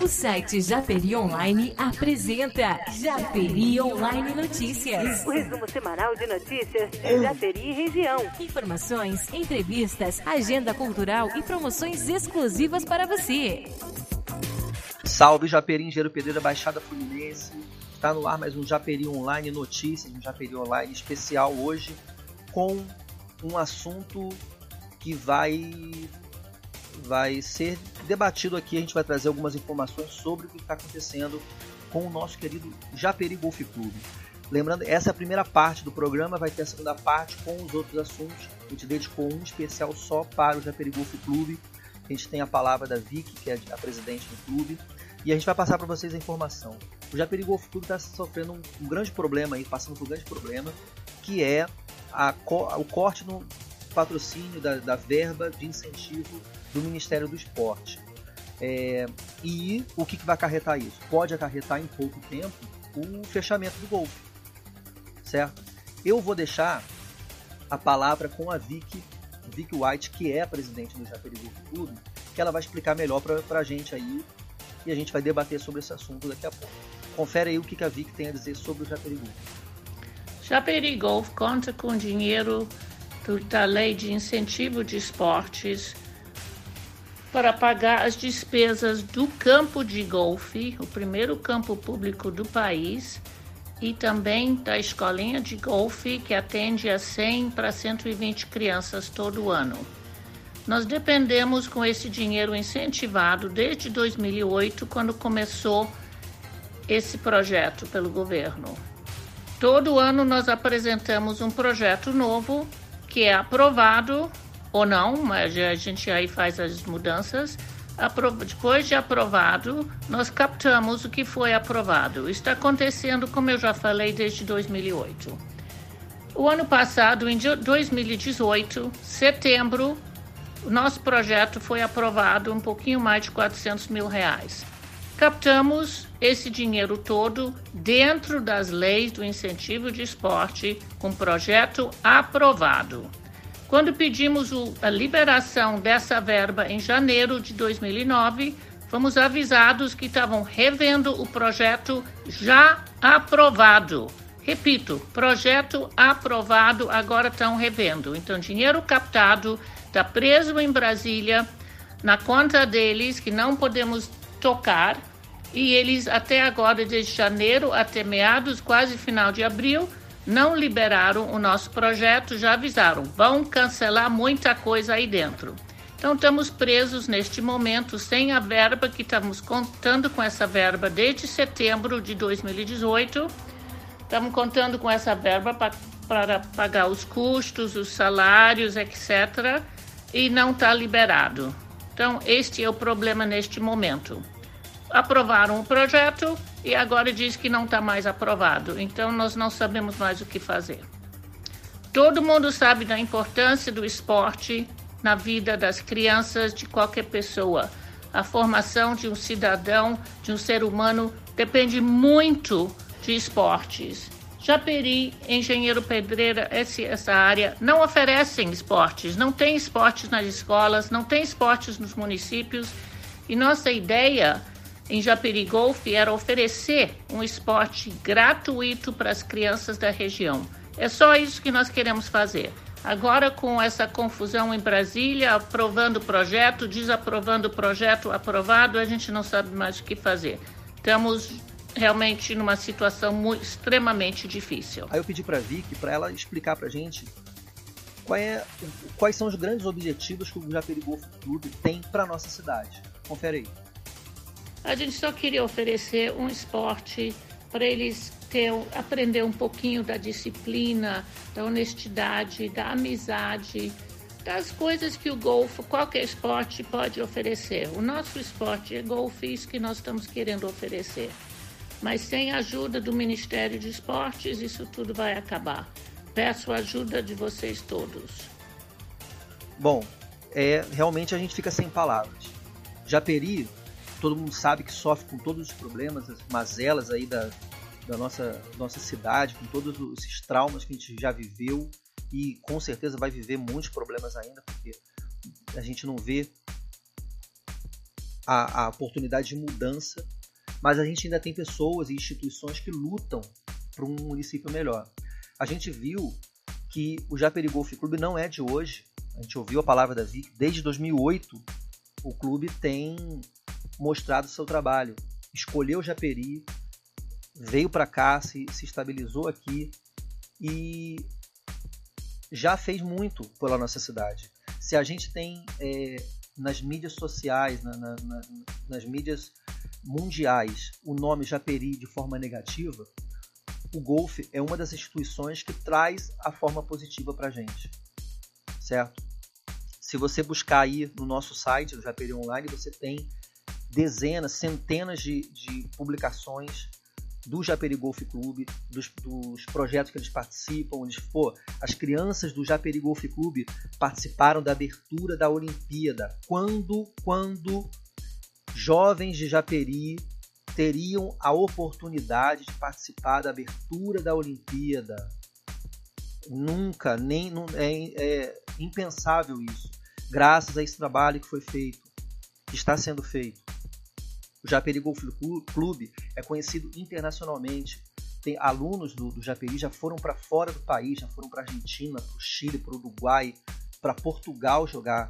O site Japeri Online apresenta Japeri Online Notícias. O resumo semanal de notícias de Japeri e região. Informações, entrevistas, agenda cultural e promoções exclusivas para você. Salve Japeri, Engenheiro Pedreira, Baixada Fluminense. Está no ar mais um Japeri Online Notícias, um Japeri Online especial hoje com um assunto que vai vai ser debatido aqui. A gente vai trazer algumas informações sobre o que está acontecendo com o nosso querido Japeri Golf Clube. Lembrando, essa é a primeira parte do programa, vai ter a segunda parte com os outros assuntos. A gente dedicou um especial só para o Japeri Golf Clube. A gente tem a palavra da Vicky, que é a presidente do clube, e a gente vai passar para vocês a informação. O Japeri Golf Clube está sofrendo um, um, grande problema aí, passando por um grande problema, que é a, o corte no patrocínio da, da verba de incentivo do Ministério do Esporte. É, e o que, que vai acarretar isso? Pode acarretar em pouco tempo o fechamento do golfe, certo? Eu vou deixar a palavra com a Vicky, Vicky White, que é a presidente do Japeri Golf Clube, que ela vai explicar melhor para a gente aí e a gente vai debater sobre esse assunto daqui a pouco. Confere aí o que, que a Vicky tem a dizer sobre o Japeri Golf. Japeri Golf conta com dinheiro da Lei de Incentivo de Esportes para pagar as despesas do campo de golfe, o primeiro campo público do país, e também da escolinha de golfe, que atende a 100 para 120 crianças todo ano. Nós dependemos com esse dinheiro incentivado desde 2008, quando começou esse projeto pelo governo. Todo ano nós apresentamos um projeto novo que é aprovado ou não, mas a gente aí faz as mudanças. Depois de aprovado, nós captamos o que foi aprovado. Está acontecendo, como eu já falei, desde 2008. O ano passado, em 2018, setembro, nosso projeto foi aprovado um pouquinho mais de 400 mil reais. Captamos esse dinheiro todo dentro das leis do incentivo de esporte com projeto aprovado. Quando pedimos a liberação dessa verba em janeiro de 2009, fomos avisados que estavam revendo o projeto já aprovado. Repito, projeto aprovado, agora estão revendo. Então, dinheiro captado está preso em Brasília, na conta deles, que não podemos tocar, e eles até agora, desde janeiro até meados, quase final de abril, não liberaram o nosso projeto, já avisaram, vão cancelar muita coisa aí dentro. Então estamos presos neste momento sem a verba que estamos contando com essa verba desde setembro de 2018. Estamos contando com essa verba para, pagar os custos, os salários, etc. E não está liberado. Então este é o problema neste momento aprovaram o projeto e agora diz que não está mais aprovado. Então nós não sabemos mais o que fazer. Todo mundo sabe da importância do esporte na vida das crianças, de qualquer pessoa. A formação de um cidadão, de um ser humano, depende muito de esportes. Japeri, engenheiro pedreira, essa área não oferecem esportes, não tem esportes nas escolas, não tem esportes nos municípios. E nossa ideia em Japeri Golf era oferecer um esporte gratuito para as crianças da região. É só isso que nós queremos fazer. Agora, com essa confusão em Brasília, aprovando o projeto, desaprovando o projeto, aprovado, a gente não sabe mais o que fazer. Estamos realmente numa situação muito, extremamente difícil. Aí eu pedi para a Vicky para ela explicar para a gente é, quais são os grandes objetivos que o Japeri Golf Clube tem para nossa cidade. Confere aí. A gente só queria oferecer um esporte para eles ter, aprender um pouquinho da disciplina, da honestidade, da amizade, das coisas que o golfe, qualquer esporte pode oferecer. O nosso esporte é golfe, isso que nós estamos querendo oferecer. Mas sem a ajuda do Ministério de Esportes, isso tudo vai acabar. Peço a ajuda de vocês todos. Bom, é, realmente a gente fica sem palavras. Japeri todo mundo sabe que sofre com todos os problemas, as mazelas aí da, da nossa, nossa cidade, com todos esses traumas que a gente já viveu e com certeza vai viver muitos problemas ainda, porque a gente não vê a, a oportunidade de mudança, mas a gente ainda tem pessoas e instituições que lutam para um município melhor. A gente viu que o Japeri Golf Clube não é de hoje. A gente ouviu a palavra da Vic. Desde 2008, o clube tem mostrado seu trabalho. Escolheu Japeri, veio para cá, se, se estabilizou aqui e já fez muito pela nossa cidade. Se a gente tem é, nas mídias sociais, na, na, na, nas mídias mundiais, o nome Japeri de forma negativa, o golfe é uma das instituições que traz a forma positiva para a gente, certo? Se você buscar aí no nosso site, do Japeri Online, você tem dezenas, centenas de, de publicações do Japeri Golf Clube, dos, dos, projetos que eles participam. Eles, pô, as crianças do Japeri Golf Clube participaram da abertura da Olimpíada. Quando, quando jovens de Japeri teriam a oportunidade de participar da abertura da Olimpíada. Nunca, nem é, é impensável isso. Graças a esse trabalho que foi feito, que está sendo feito. O Japeri Golf Clube é conhecido internacionalmente. Tem alunos do, do Japeri já foram para fora do país, já foram para Argentina, para o Chile, para o Uruguai, para Portugal jogar.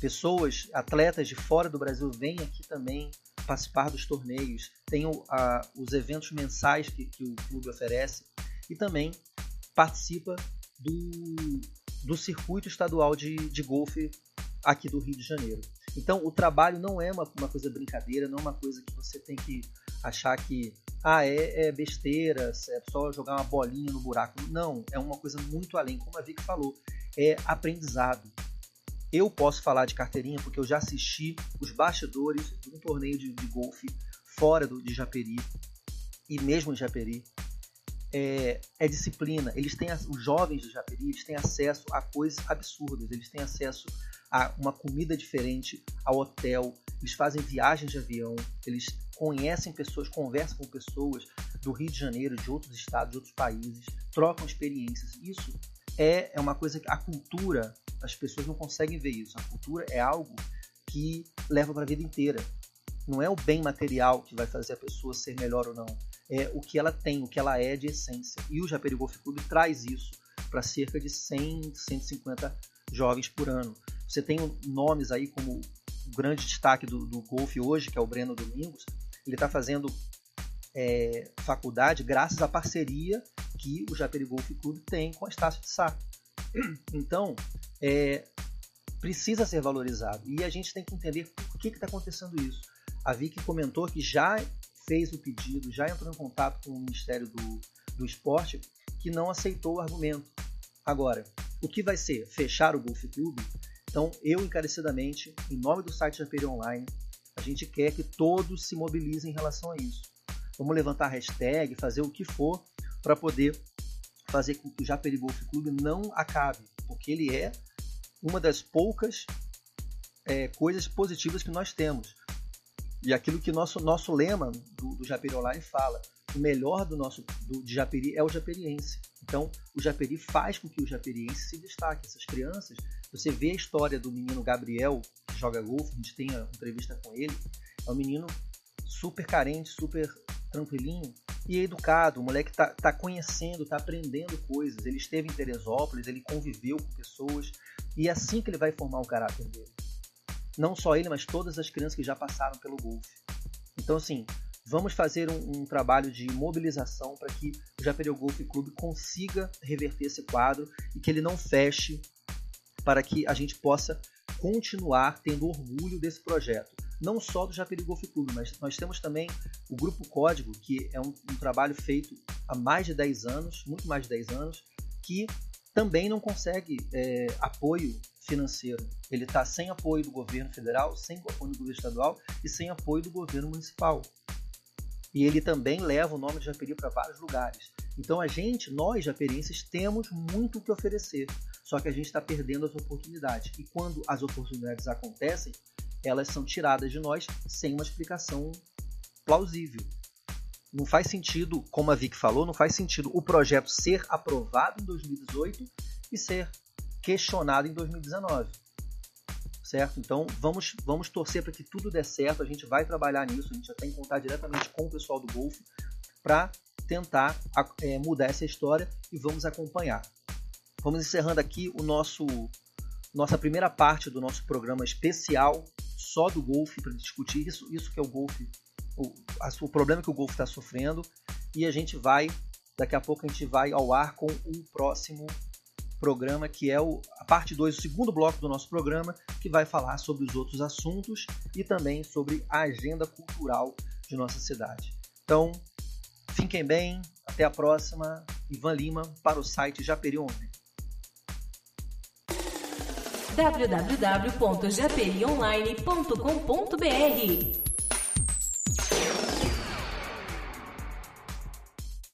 Pessoas, atletas de fora do Brasil vêm aqui também participar dos torneios, tem o, a, os eventos mensais que, que, o clube oferece e também participa do, do circuito estadual de, de golfe aqui do Rio de Janeiro. Então o trabalho não é uma, uma coisa brincadeira, não é uma coisa que você tem que achar que ah, é, é besteira, é só jogar uma bolinha no buraco. Não, é uma coisa muito além, como a Vicky falou, é aprendizado. Eu posso falar de carteirinha porque eu já assisti os bastidores de um torneio de, de golfe fora do, de Japeri e mesmo em Japeri. É, é, disciplina. Eles têm os jovens do Japeri eles têm acesso a coisas absurdas. Eles têm acesso a uma comida diferente, ao hotel. Eles fazem viagens de avião. Eles conhecem pessoas, conversam com pessoas do Rio de Janeiro, de outros estados, de outros países, trocam experiências. Isso é, é uma coisa que a cultura as pessoas não conseguem ver isso. A cultura é algo que leva para a vida inteira. Não é o bem material que vai fazer a pessoa ser melhor ou não. É o que ela tem, o que ela é de essência. E o Japeri Golf Club traz isso para cerca de 100, 150 jovens por ano. Você tem nomes aí como o grande destaque do, do golfe hoje, que é o Breno Domingos. Ele está fazendo é, faculdade graças à parceria que o Japeri Golf Club tem com a Estácio de Sá. Então, é, precisa ser valorizado. E a gente tem que entender por que está acontecendo isso. A Vicky comentou que já fez o pedido, já entrou em contato com o Ministério do, do Esporte, que não aceitou o argumento. Agora, o que vai ser? Fechar o Golf Clube? Então, eu encarecidamente, em nome do site Japeri Online, a gente quer que todos se mobilizem em relação a isso. Vamos levantar hashtag, fazer o que for para poder fazer com que o Japeri Golf Clube não acabe, porque ele é uma das poucas é, coisas positivas que nós temos. E aquilo que nosso nosso lema do, do Japeri Online fala, o melhor do nosso do, de Japeri é o japeriense. Então, o Japeri faz com que o japeriense se destaque. Essas crianças, você vê a história do menino Gabriel, que joga golfe, a gente tem uma entrevista com ele, é um menino super carente, super tranquilinho, e educado, o moleque tá, tá conhecendo, tá aprendendo coisas. Ele esteve em Teresópolis, ele conviveu com pessoas, e é assim que ele vai formar o caráter dele. Não só ele, mas todas as crianças que já passaram pelo golfe. Então, assim, vamos fazer um, um trabalho de mobilização para que o Japeri Golf Clube consiga reverter esse quadro e que ele não feche para que a gente possa continuar tendo orgulho desse projeto não só do Japeri Golf Clube, mas nós temos também o Grupo Código, que é um, um trabalho feito há mais de 10 anos, muito mais de 10 anos, que também não consegue é, apoio financeiro. Ele está sem apoio do governo federal, sem apoio do governo estadual e sem apoio do governo municipal. E ele também leva o nome de Japeri para vários lugares. Então a gente, nós japerienses, temos muito o que oferecer. Só que a gente está perdendo as oportunidades. E quando as oportunidades acontecem, elas são tiradas de nós sem uma explicação plausível. Não faz sentido, como a Vic falou, não faz sentido o projeto ser aprovado em 2018 e ser questionado em 2019. certo? Então vamos, vamos torcer para que tudo dê certo. A gente vai trabalhar nisso, a gente já tem que contar diretamente com o pessoal do Golf para tentar é, mudar essa história e vamos acompanhar. Vamos encerrando aqui o nosso nossa primeira parte do nosso programa especial só do golfe para discutir isso, isso que é o golfe, o, o problema que o golfe está sofrendo e a gente vai daqui a pouco a gente vai ao ar com o próximo programa que é o, a parte 2, o segundo bloco do nosso programa, que vai falar sobre os outros assuntos e também sobre a agenda cultural de nossa cidade. Então, fiquem bem, até a próxima. Ivan Lima para o site Japeri Online www.japerionline.com.br